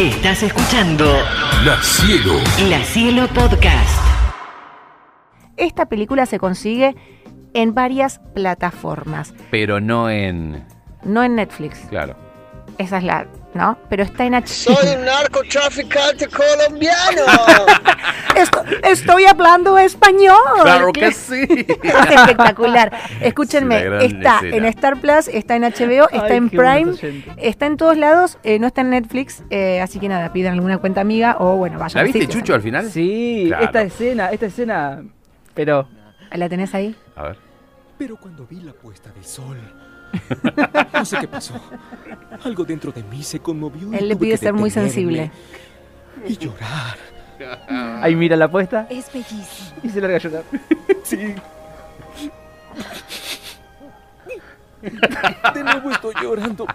Estás escuchando La Cielo. La Cielo Podcast. Esta película se consigue en varias plataformas, Pero no en. no en Netflix. Claro. Esa es la, ¿no? Pero está en H. Soy un narcotraficante colombiano. Esto- estoy hablando español. Claro que sí. Es espectacular. Escúchenme, Es está escena. en Star Plus, está en HBO, está Ay, en Prime, está en todos lados, eh, no está en Netflix, eh, así que nada, pidan alguna cuenta amiga o bueno, vayan ¿La a viste. Chucho, al final? Sí, Claro. esta escena, esta escena. Pero. ¿La tenés ahí? A ver. Pero cuando vi la puesta de sol, no sé qué pasó. Algo dentro de mí se conmovió. Él le pide ser muy sensible. Y llorar. Ahí mira la apuesta Es bellísimo. y se larga a llorar. Sí. De nuevo estoy llorando.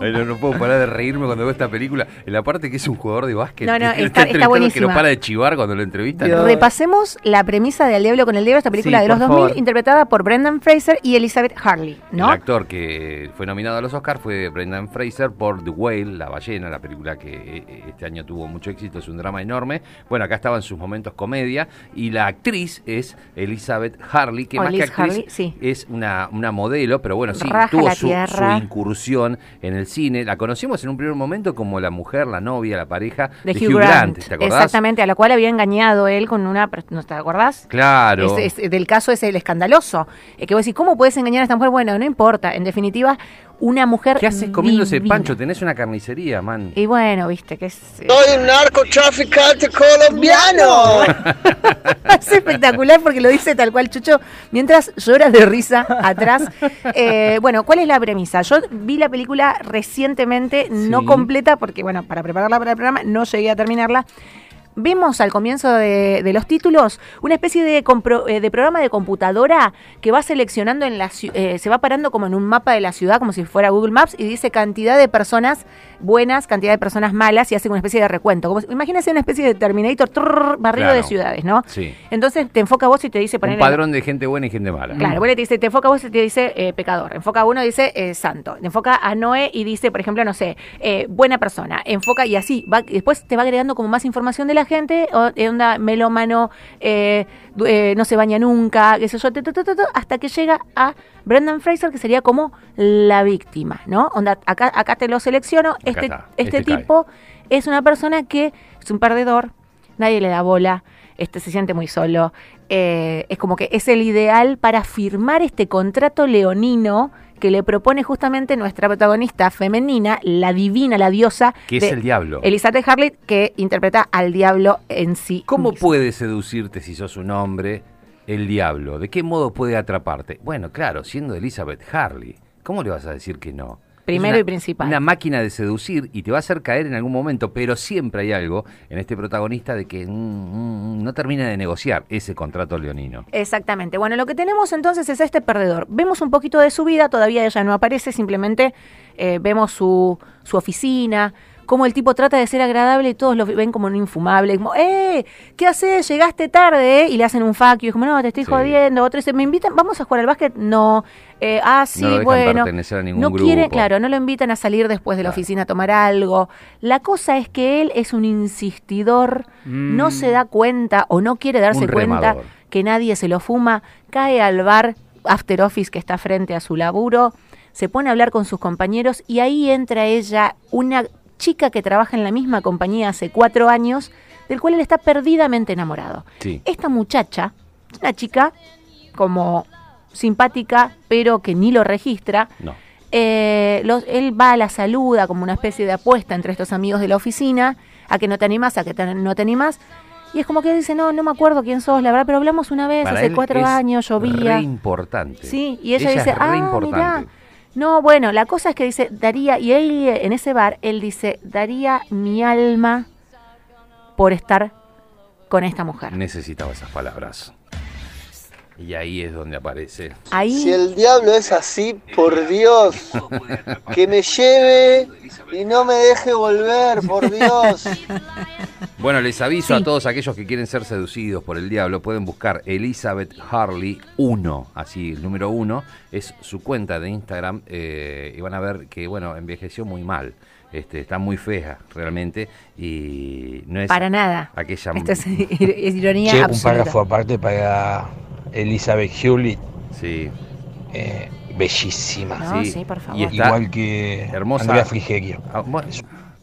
No, no puedo parar de reírme cuando veo esta película. En la parte que es un jugador de básquet. No, no, que está- está entrevistando, Que buenísima. no para de chivar cuando lo entrevistan. Dios. Repasemos la premisa de Al Diablo con el Diablo, esta película Sí, de los por 2000, favor. interpretada por Brendan Fraser y Elizabeth Harley, ¿no? El actor que fue nominado a los Oscars fue Brendan Fraser por The Whale, La Ballena, la película que eh, este año tuvo mucho éxito, es un drama enorme. Bueno, acá estaba en sus momentos comedia y la actriz es Elizabeth Harley, que O más que actriz Harley, sí. es una, una modelo, pero bueno, sí, Raja tuvo su, su incursión en el cine. La conocimos en un primer momento como la mujer, la novia, la pareja De, Hugh, Grant. ¿te acordás? Exactamente, a la cual había engañado él con una... ¿No te acordás? Claro. Es- es- del caso es el escandaloso. Eh, que vos decís, ¿cómo puedes engañar a esta mujer? Bueno, no importa. En definitiva, una mujer. ¿Qué haces comiéndose divina. pancho? Tenés una carnicería, man. Y bueno, viste, que es. eh, Soy un narcotraficante colombiano. es espectacular porque lo dice tal cual Chucho mientras llora de risa atrás. Eh, bueno, ¿cuál es la premisa? Yo vi la película recientemente, no completa, porque bueno, para prepararla para el programa no llegué a terminarla. Vemos al comienzo de, de los títulos una especie de, compro- eh, de programa de computadora que va seleccionando en la eh, se va parando como en un mapa de la ciudad, como si fuera Google Maps, y dice cantidad de personas buenas, cantidad de personas malas, y hace una especie de recuento. Como, imagínense una especie de Terminator, trrr, barrido Claro. de ciudades, ¿no? Sí. Entonces te enfoca a vos y te dice Un poner padrón de gente buena y gente mala. Claro, bueno, te dice, te enfoca a vos y te dice eh, pecador. Enfoca a uno y dice eh, santo. Te enfoca a Noé y dice, por ejemplo, no sé, eh, buena persona. Enfoca y así. Va, después te va agregando como más información de la gente. O, eh, onda melómano, no se baña nunca, qué sé yo, ta, ta, ta, ta, ta, hasta que llega a Brendan Fraser, que sería como la víctima, ¿no? Onda, acá, acá te lo selecciono. este está, este, este cae. tipo es una persona que es un perdedor, nadie le da bola, este se siente muy solo. eh, es como que es el ideal para firmar este contrato leonino que le propone justamente nuestra protagonista femenina, la divina, la diosa. Que es el diablo. Elizabeth Harley, que interpreta al diablo en sí. ¿Cómo mismo. puede seducirte si sos un hombre el diablo? ¿De qué modo puede atraparte? Bueno, claro, siendo Elizabeth Harley. ¿Cómo le vas a decir que no? Primero una- y principal. Una máquina de seducir y te va a hacer caer en algún momento, pero siempre hay algo en este protagonista de que mm, mm, no termina de negociar ese contrato leonino. Exactamente. Bueno, lo que tenemos entonces es a este perdedor. Vemos un poquito de su vida, todavía ella no aparece, simplemente eh, vemos su, su oficina, cómo el tipo trata de ser agradable y todos lo ven como un infumable, como, ¡eh! ¿Qué haces? Llegaste tarde, ¿eh? Y le hacen un fuck you, es como, no, te estoy Sí. jodiendo. Otro dice, ¿me invitan? ¿Vamos a jugar al básquet? No. Eh, ah, sí, lo dejan bueno. pertenecer a ningún no quiere, grupo. claro, no lo invitan a salir después de la Claro. oficina a tomar algo. La cosa es que él es un insistidor, no Mm. se da cuenta o no quiere darse Un cuenta remador. que nadie se lo fuma, cae al bar After Office que está frente a su laburo, se pone a hablar con sus compañeros y ahí entra ella, una chica que trabaja en la misma compañía hace cuatro años, del cual él está perdidamente enamorado. Sí. Esta muchacha, una chica como simpática, pero que ni lo registra, No. eh, los- él va a la saluda como una especie de apuesta entre estos amigos de la oficina, a que no te animas, a que te- no te animas. Y es como que dice, no, no me acuerdo quién sos, la verdad, pero hablamos una vez, Para hace él cuatro es años, llovía. Re importante. Sí, y ella, dice, es re ah, importante. mirá. No, bueno, la cosa es que dice, daría, y él en ese bar, él dice, daría mi alma por estar con esta mujer. Necesitaba esas palabras. Y ahí es donde aparece. Ahí, Si el diablo es así, por Dios, que me lleve y no me deje volver, por Dios. Bueno, les aviso Sí. a todos aquellos que quieren ser seducidos por el diablo, pueden buscar Elizabeth Harley 1, así el número 1, es su cuenta de Instagram, eh, y van a ver que, bueno, envejeció muy mal. Este, está muy fea, realmente, y no es Para nada. aquella... Esto es, es ironía Che, un párrafo aparte para Elizabeth Hewlett, Sí, eh, bellísima. No, sí. sí, por favor. Y está Igual que hermosa. Andrea Frigerio. Ah, bueno,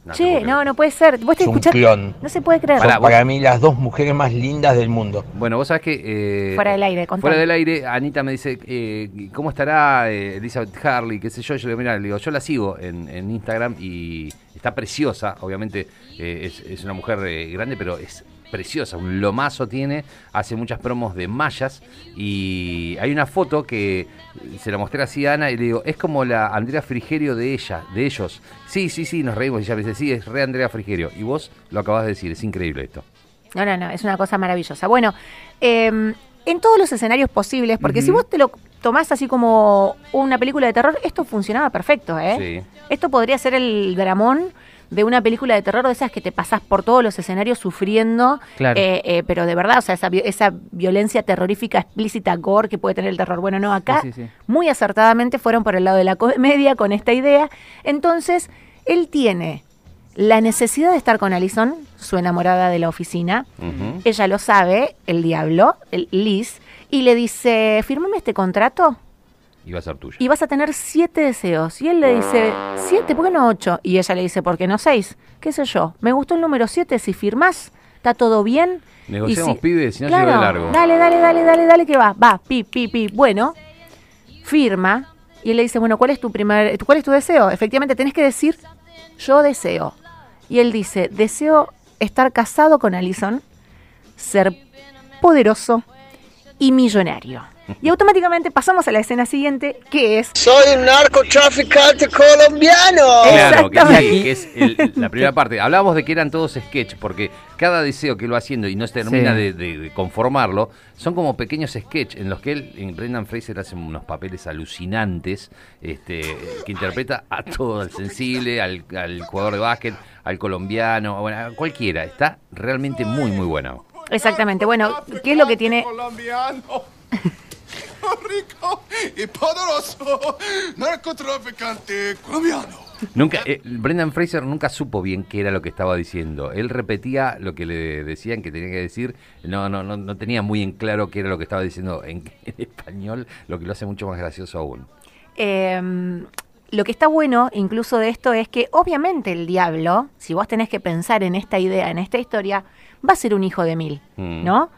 no Che, no, puede ser. Vos te Es un escuchás. clon. No se puede creer. Pará, para mí las dos mujeres más lindas del mundo. Bueno, vos sabés que... eh, Fuera del aire, contame. Fuera del aire, Anita me dice, eh, ¿cómo estará eh, Elizabeth Harley? ¿Qué sé yo? Yo le digo, mira, le digo, yo la sigo en, en Instagram y está preciosa. Obviamente eh, es, es una mujer eh, grande, pero es preciosa. Un lomazo tiene, hace muchas promos de mallas y hay una foto que se la mostré así a Ana y le digo, es como la Andrea Frigerio de ella, de ellos. Sí, sí, sí, nos reímos y ella me dice, sí, es re Andrea Frigerio. Y vos lo acabas de decir, es increíble esto. No, no, no, es una cosa maravillosa. Bueno, eh, en todos los escenarios posibles, porque si vos te lo tomás así como una película de terror, esto funcionaba perfecto, ¿eh? Sí. Esto podría ser el dramón de una película de terror de esas que te pasás por todos los escenarios sufriendo, Claro. eh, eh, pero de verdad, o sea, esa, esa violencia terrorífica explícita, gore que puede tener el terror. Bueno, no, acá Sí, sí, sí. muy acertadamente fueron por el lado de la comedia con esta idea. Entonces, él tiene la necesidad de estar con Alison, su enamorada de la oficina. Ella lo sabe, el diablo, el Liz, y le dice, firmame este contrato Y va a ser tuyo. y vas a tener siete deseos. Y él le dice, siete, ¿por qué no ocho? Y ella le dice, ¿por qué no seis? ¿Qué sé yo? Me gustó el número siete, si firmás, está todo bien. Negociamos, Y pibes, si no claro, llego de largo. Dale, dale, dale, dale, dale, que va, va, pi, pi, pi. Bueno, firma. Y él le dice, bueno, ¿cuál es tu primer, cuál es tu deseo? Efectivamente, tenés que decir, yo deseo. Y él dice, deseo estar casado con Alison, ser poderoso y millonario. Y automáticamente pasamos a la escena siguiente, que es Soy un narcotraficante colombiano. Claro, que, sí, que es el- la primera parte. Hablábamos de que eran todos sketch, porque cada deseo que él va haciendo y no se termina Sí. de, de- de conformarlo, son como pequeños sketch en los que él, en Brendan Fraser, hace unos papeles alucinantes, este, que interpreta a todo, al sensible, al, al jugador de básquet, al colombiano, bueno, a cualquiera. Está realmente muy, muy bueno. exactamente, bueno, ¿qué es lo que tiene? Rico y poderoso narcotraficante colombiano. Nunca, eh, Brendan Fraser nunca supo bien qué era lo que estaba diciendo. Él repetía lo que le decían que tenía que decir. No, no, no, no tenía muy en claro qué era lo que estaba diciendo en, en español, lo que lo hace mucho más gracioso aún. Eh, lo que está bueno incluso de esto es que obviamente el diablo, si vos tenés que pensar en esta idea, en esta historia, va a ser un hijo de mil, Mm. ¿no?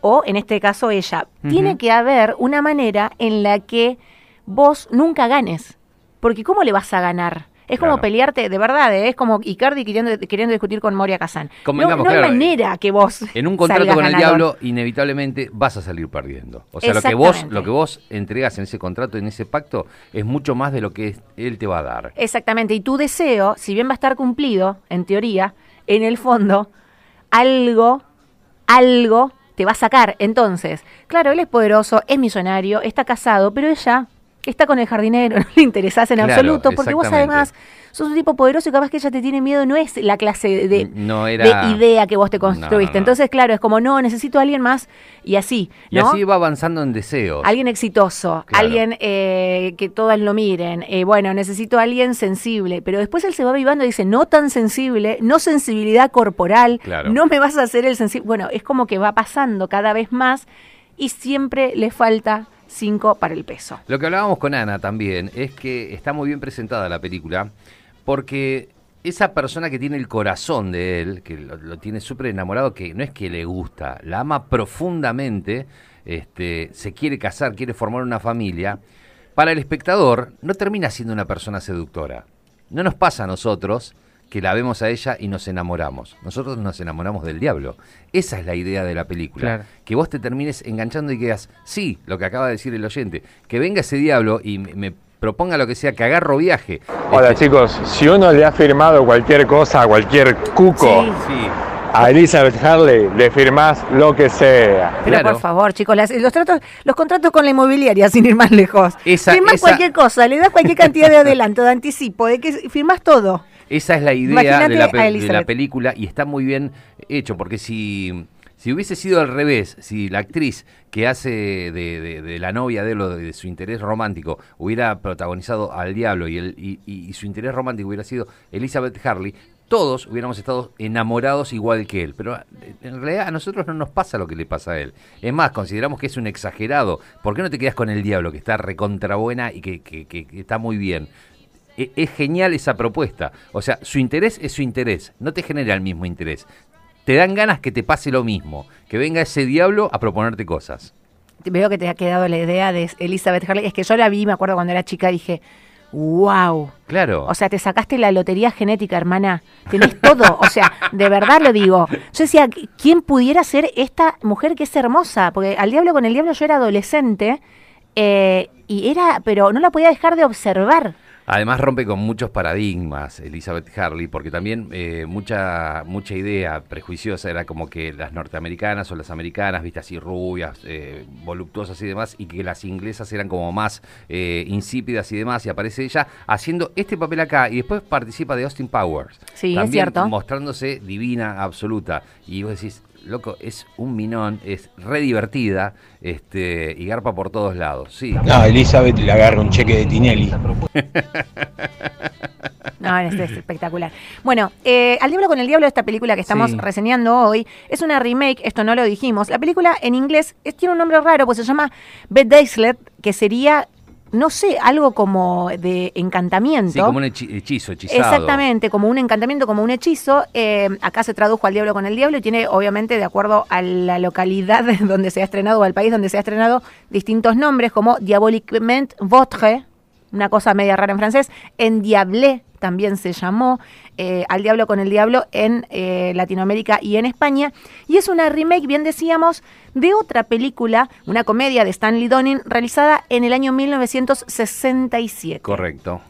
O en este caso ella. Tiene que haber una manera en la que vos nunca ganes. Porque ¿cómo le vas a ganar? Es como pelearte, de verdad, ¿eh? es como Icardi queriendo, queriendo discutir con Moria Kazan. No, Convengamos, no hay claro, manera que vos En un contrato con el diablo, inevitablemente vas a salir perdiendo. O sea, lo que vos, lo que vos entregas en ese contrato, en ese pacto, es mucho más de lo que él te va a dar. Exactamente, y tu deseo, si bien va a estar cumplido, en teoría, en el fondo, algo, algo te va a sacar. Entonces, claro, él es poderoso, es millonario, está casado, pero ella está con el jardinero, no le interesas en Claro, absoluto, porque vos además sos un tipo poderoso y capaz que ella te tiene miedo, no es la clase de, No era- de idea que vos te no, construiste. no. Entonces, claro, es como, no, necesito a alguien más y así, Y así va avanzando en deseos. Alguien exitoso, Claro. alguien eh, que todas lo miren. eh, bueno, necesito a alguien sensible. Pero después él se va vivando y dice, no tan sensible, no sensibilidad corporal, Claro. no me vas a hacer el sensible. Bueno, es como que va pasando cada vez más y siempre le falta cinco para el peso. Lo que hablábamos con Ana también es que está muy bien presentada la película porque esa persona que tiene el corazón de él, que lo, lo tiene súper enamorado, que no es que le gusta, la ama profundamente, este, se quiere casar, quiere formar una familia, para el espectador no termina siendo una persona seductora. No nos pasa a nosotros que la vemos a ella y nos enamoramos. Nosotros nos enamoramos del diablo. Esa es la idea de la película. Claro. Que vos te termines enganchando y quedas, sí, lo que acaba de decir el oyente, que venga ese diablo y me, me proponga lo que sea, que agarro viaje. Hola Este, chicos, si uno le ha firmado cualquier cosa a cualquier cuco, Sí. Sí, a Elizabeth Harley le firmás lo que sea. Pero Claro. por favor, chicos, las- los, tratos, los contratos con la inmobiliaria, sin ir más lejos. Esa- firmás esa- cualquier cosa, le das cualquier cantidad de adelanto, de anticipo, de que firmás todo. Esa es la idea de la, de la película y está muy bien hecho, porque si, Si hubiese sido al revés, si la actriz que hace de, de- de la novia de él o de, su interés romántico hubiera protagonizado al diablo y, el, y, y- y su interés romántico hubiera sido Elizabeth Harley, todos hubiéramos estado enamorados igual que él. Pero en realidad a nosotros no nos pasa lo que le pasa a él. Es más, consideramos que es un exagerado. ¿Por qué no te quedas con el diablo, que está recontrabuena y que, que- que- que está muy bien? E- Es genial esa propuesta. O sea, su interés es su interés, no te genera el mismo interés. Te dan ganas que te pase lo mismo, que venga ese diablo a proponerte cosas. Veo que te ha quedado la idea de Elizabeth Harley. Es que yo la vi, me acuerdo cuando era chica, dije, wow. Claro. O sea, te sacaste la lotería genética, hermana. Tenés todo. O sea, de verdad lo digo. Yo decía, ¿quién pudiera ser esta mujer que es hermosa? Porque al diablo con el diablo yo era adolescente eh, y era, pero no la podía dejar de observar. Además rompe con muchos paradigmas Elizabeth Harley, porque también eh, mucha mucha idea prejuiciosa era como que las norteamericanas o las americanas, vistas así rubias, eh, voluptuosas y demás, y que las inglesas eran como más eh, insípidas y demás, y aparece ella haciendo este papel acá, y después participa de Austin Powers. Sí, es También cierto. Mostrándose divina, absoluta. Y vos decís, loco, es un minón, es re divertida, este, y garpa por todos lados. Sí. No, Elizabeth le agarra un cheque de Tinelli. No, este es espectacular. Bueno, eh, Al Diablo con el Diablo, esta película que estamos Sí. reseñando hoy, es una remake, esto no lo dijimos. La película en inglés es- tiene un nombre raro, pues se llama Beth Daislet, que sería, no sé, algo como de encantamiento. Sí, como un hechi- hechizo, hechizado. Exactamente, como un encantamiento, como un hechizo. Eh, acá se tradujo al diablo con el diablo y tiene, obviamente, de acuerdo a la localidad donde se ha estrenado o al país donde se ha estrenado, distintos nombres como Diaboliquement Votre, una cosa media rara en francés, en Diablé también se llamó, eh, al diablo con el diablo en eh, Latinoamérica y en España. Y es una remake, bien decíamos, de otra película, una comedia de Stanley Donen, realizada en el año 1967. Correcto.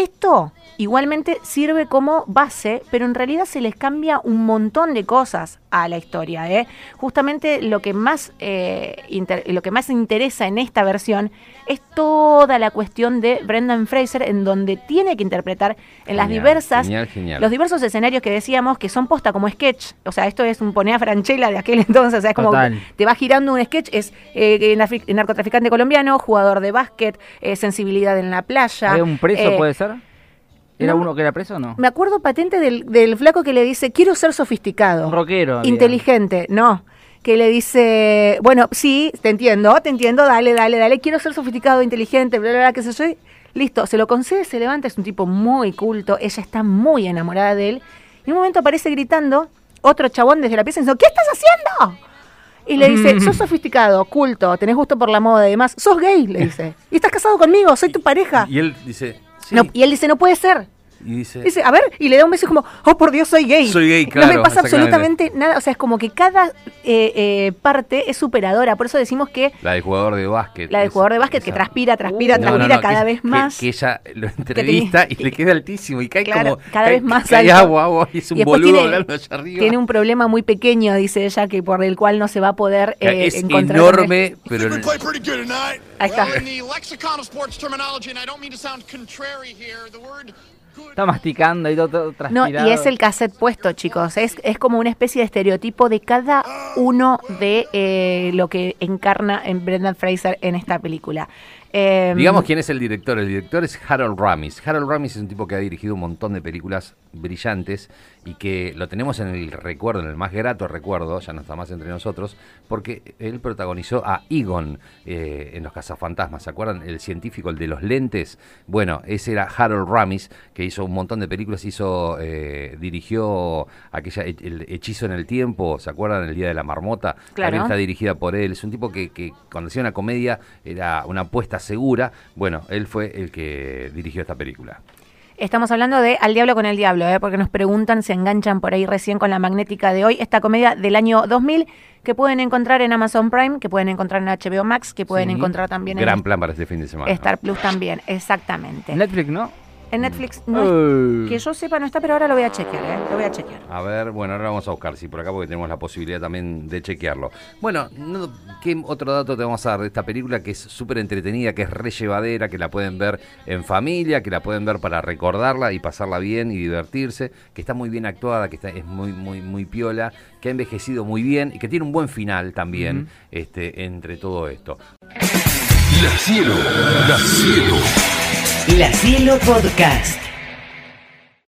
Esto igualmente sirve como base, pero en realidad se les cambia un montón de cosas a la historia. ¿eh? Justamente lo que más eh, inter- lo que más interesa en esta versión es toda la cuestión de Brendan Fraser, en donde tiene que interpretar en las diversas genial, genial. los diversos escenarios que decíamos que son posta como sketch. O sea, esto es un ponea franchella de aquel entonces. O sea, es como Total. te va girando un sketch, es eh, narcotraficante colombiano, jugador de básquet, eh, sensibilidad en la playa. ¿Había un preso, eh, puede ser? ¿Era no. uno que era preso o no? Me acuerdo patente del, del flaco que le dice, quiero ser sofisticado. Un rockero. Inteligente, no. Que le dice, bueno, sí, te entiendo, te entiendo, dale, dale, dale, quiero ser sofisticado, inteligente, bla, bla, bla, qué sé yo. Listo, se lo concede, se levanta, es un tipo muy culto, ella está muy enamorada de él. Y en un momento aparece gritando otro chabón desde la pieza diciendo, ¿qué estás haciendo? Y le dice, sos sofisticado, culto, tenés gusto por la moda y demás, sos gay, le dice. Y estás casado conmigo, soy tu pareja. Y él dice, sí. No, y él dice, no puede ser. Y dice, Dice, a ver, y le da un beso como, oh por Dios, soy gay. Soy gay, No claro, me pasa absolutamente nada. O sea, es como que cada eh, eh, parte es superadora. Por eso decimos que la del jugador de básquet. la del jugador de básquet que esa- transpira, transpira, No, no, transpira no, cada que- vez que- más. Que, ella lo entrevista y le queda altísimo y cae Claro, como. cada cae- vez más cae alto. agua, agua, y es un Y boludo tiene- hablando allá arriba. Tiene un problema muy pequeño, dice ella, que por el cual no se va a poder eh, es encontrar. enorme, pero. Tonight. Ahí está. Está masticando y todo, todo No, y es el cassette puesto, chicos. Es, es como una especie de estereotipo de cada uno de eh, lo que encarna en Brendan Fraser en esta película. Eh, Digamos quién es el director. El director es Harold Ramis. Harold Ramis es un tipo que ha dirigido un montón de películas brillantes y que lo tenemos en el recuerdo, en el más grato recuerdo, ya no está más entre nosotros, porque él protagonizó a Egon eh, en Los Cazafantasmas. ¿Se acuerdan? El científico, el de los lentes. Bueno, ese era Harold Ramis, que hizo un montón de películas, hizo, eh, dirigió aquella el hechizo en el tiempo, ¿se acuerdan? El Día de la Marmota. Claro. También está dirigida por él. Es un tipo que, que cuando hacía una comedia era una apuesta segura. Bueno, él fue el que dirigió esta película. Estamos hablando de Al Diablo con el Diablo, ¿eh? porque nos preguntan, se enganchan por ahí recién con la magnética de hoy. Esta comedia del año 2000 que pueden encontrar en Amazon Prime, que pueden encontrar en HBO Max, que pueden Sí. encontrar también Gran en plan para este fin de semana. Star Plus también, exactamente. Netflix, ¿no? En Netflix no Uh. que yo sepa no está, pero ahora lo voy a chequear, ¿eh? Lo voy a chequear. A ver, bueno, ahora vamos a buscar, sí, por acá porque tenemos la posibilidad también de chequearlo. Bueno, no- ¿qué otro dato te vamos a dar de esta película que es súper entretenida, que es re llevadera, que la pueden ver en familia, que la pueden ver para recordarla y pasarla bien y divertirse, que está muy bien actuada, que está, es muy, muy, muy piola, que ha envejecido muy bien y que tiene un buen final también este, entre todo esto. La Cielo Podcast.